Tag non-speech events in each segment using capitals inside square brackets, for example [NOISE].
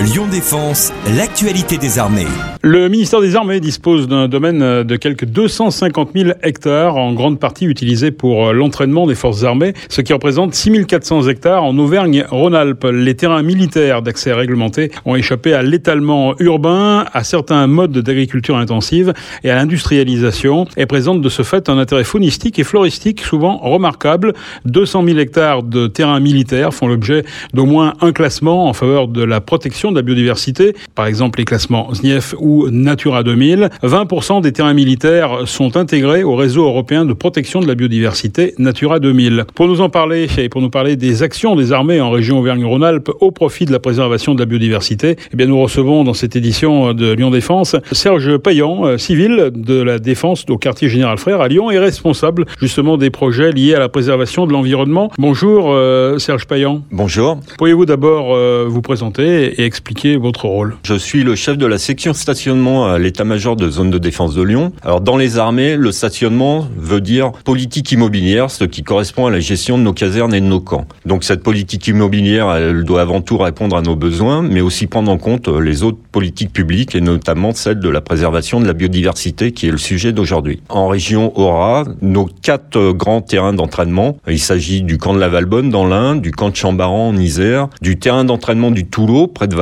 Lyon Défense, l'actualité des armées. Le ministère des Armées dispose d'un domaine de quelques 250 000 hectares, en grande partie utilisés pour l'entraînement des forces armées, ce qui représente 6 400 hectares en Auvergne-Rhône-Alpes. Les terrains militaires d'accès réglementé ont échappé à l'étalement urbain, à certains modes d'agriculture intensive et à l'industrialisation, et présentent de ce fait un intérêt faunistique et floristique souvent remarquable. 200 000 hectares de terrains militaires font l'objet d'au moins un classement en faveur de la protection de la biodiversité, par exemple les classements SNIEF ou Natura 2000. 20% des terrains militaires sont intégrés au réseau européen de protection de la biodiversité Natura 2000. Pour nous en parler et pour nous parler des actions des armées en région Auvergne-Rhône-Alpes au profit de la préservation de la biodiversité, eh bien nous recevons dans cette édition de Lyon Défense Serge Payan, euh, civil de la défense au quartier général Frère à Lyon et responsable justement des projets liés à la préservation de l'environnement. Bonjour euh, Serge Payan. Bonjour. Pourriez-vous d'abord euh, vous présenter et expliquer votre rôle Je suis le chef de la section stationnement à l'état-major de zone de défense de Lyon. Alors dans les armées, le stationnement veut dire politique immobilière, ce qui correspond à la gestion de nos casernes et de nos camps. Donc cette politique immobilière, elle doit avant tout répondre à nos besoins, mais aussi prendre en compte les autres politiques publiques et notamment celle de la préservation de la biodiversité qui est le sujet d'aujourd'hui. En région Aura, nos quatre grands terrains d'entraînement, il s'agit du camp de la Valbonne dans l'Ain, du camp de Chambaran en Isère, du terrain d'entraînement du Toulot près de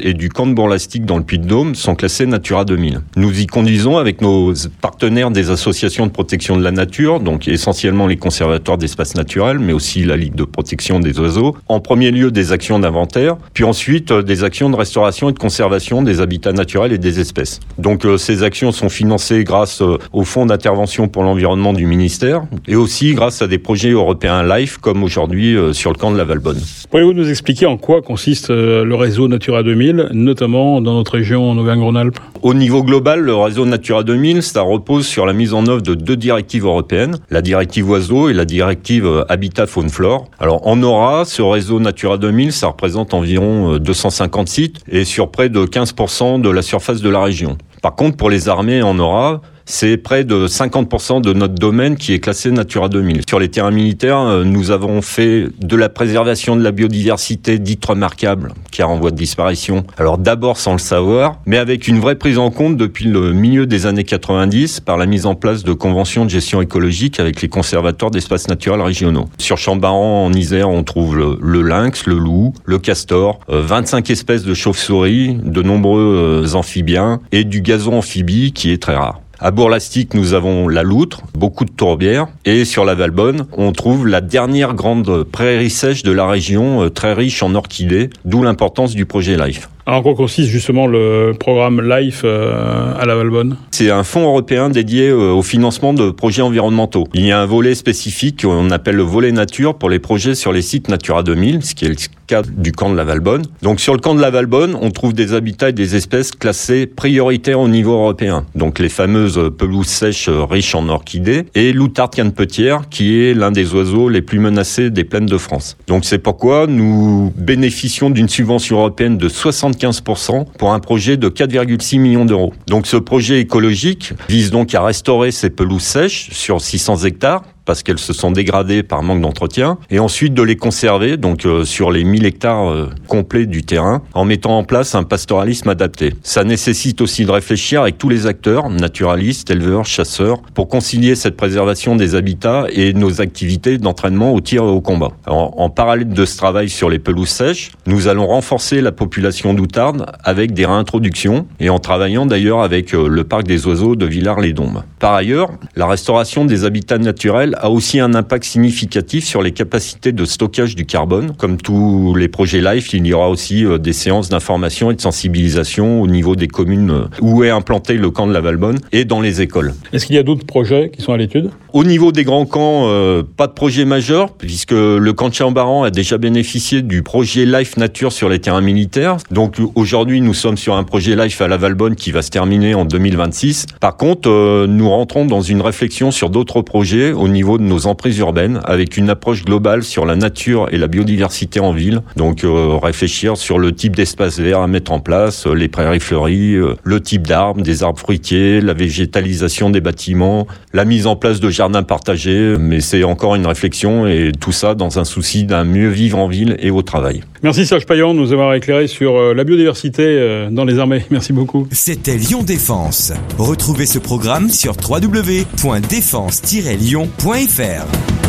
Et du camp de Bourlastique dans le Puy-de-Dôme sont classés Natura 2000. Nous y conduisons avec nos partenaires des associations de protection de la nature, donc essentiellement les conservatoires d'espaces naturels, mais aussi la Ligue de protection des oiseaux. En premier lieu, des actions d'inventaire, puis ensuite euh, des actions de restauration et de conservation des habitats naturels et des espèces. Donc euh, ces actions sont financées grâce euh, au fonds d'intervention pour l'environnement du ministère et aussi grâce à des projets européens LIFE comme aujourd'hui sur le camp de la Valbonne. Pouvez-vous nous expliquer en quoi consiste le réseau Natura 2000, notamment dans notre région en Auvergne-Rhône-Alpes Au niveau global, le réseau Natura 2000, ça repose sur la mise en œuvre de deux directives européennes, la directive oiseaux et la directive habitat faune flore. Alors en aura, ce réseau Natura 2000, ça représente environ 250 sites et sur près de 15% de la surface de la région. Par contre, pour les armées en aura, c'est près de 50% de notre domaine qui est classé Natura 2000. Sur les terrains militaires, euh, nous avons fait de la préservation de la biodiversité dite remarquable, qui est en voie de disparition. Alors d'abord sans le savoir, mais avec une vraie prise en compte depuis le milieu des années 90 par la mise en place de conventions de gestion écologique avec les conservateurs d'espaces naturels régionaux. Sur Chambaran, en Isère, on trouve le, lynx, le loup, le castor, 25 euh, espèces de chauves-souris, de nombreux euh, amphibiens et du gazon amphibie qui est très rare. À Bourlastique, nous avons la loutre, beaucoup de tourbières. Et sur la Valbonne, on trouve la dernière grande prairie sèche de la région, euh, très riche en orchidées, d'où l'importance du projet LIFE. Alors, en quoi consiste justement le programme LIFE euh, à la Valbonne? C'est un fonds européen dédié euh, au financement de projets environnementaux. Il y a un volet spécifique qu'on appelle le volet nature pour les projets sur les sites Natura 2000, ce qui est le cas du camp de la Valbonne. Donc sur le camp de la Valbonne, on trouve des habitats et des espèces classées prioritaires au niveau européen. Donc les fameuses pelouses sèches riches en orchidées et l'outarde canne-petière qui est l'un des oiseaux les plus menacés des plaines de France. Donc c'est pourquoi nous bénéficions d'une subvention européenne de 60 15% pour un projet de 4,6 millions d'euros. Donc ce projet écologique vise donc à restaurer ces pelouses sèches sur 600 hectares parce qu'elles se sont dégradées par manque d'entretien, et ensuite de les conserver, donc euh, sur les 1000 hectares euh, complets du terrain, en mettant en place un pastoralisme adapté. Ça nécessite aussi de réfléchir avec tous les acteurs, naturalistes, éleveurs, chasseurs, pour concilier cette préservation des habitats et nos activités d'entraînement au tir et au combat. en parallèle de ce travail sur les pelouses sèches, nous allons renforcer la population d'outardes avec des réintroductions et en travaillant d'ailleurs avec euh, le parc des oiseaux de Villars-les-Dombes. Par ailleurs, la restauration des habitats naturels a aussi un impact significatif sur les capacités de stockage du carbone. Comme tous les projets LIFE, il y aura aussi euh, des séances d'information et de sensibilisation au niveau des communes euh, où est implanté le camp de la Valbonne et dans les écoles. Est-ce qu'il y a d'autres projets qui sont à l'étude? Au niveau des grands camps, euh, pas de projet majeur, puisque le camp de Chambaran a déjà bénéficié du projet LIFE Nature sur les terrains militaires. Donc aujourd'hui, nous sommes sur un projet LIFE à la Valbonne qui va se terminer en 2026. Par contre, nous rentrons dans une réflexion sur d'autres projets au niveau niveau de nos emprises urbaines avec une approche globale sur la nature et la biodiversité en ville. Donc réfléchir sur le type d'espace vert à mettre en place, les prairies fleuries, le type d'arbres, des arbres fruitiers, la végétalisation des bâtiments, la mise en place de jardins partagés. Mais c'est encore une réflexion et tout ça dans un souci d'un mieux vivre en ville et au travail. Merci Serge Payan de nous avoir éclairé sur la biodiversité dans les armées. [LAUGHS] Merci beaucoup. C'était Lyon Défense. Retrouvez ce programme sur www.défense-lyon.fr. Maillefert.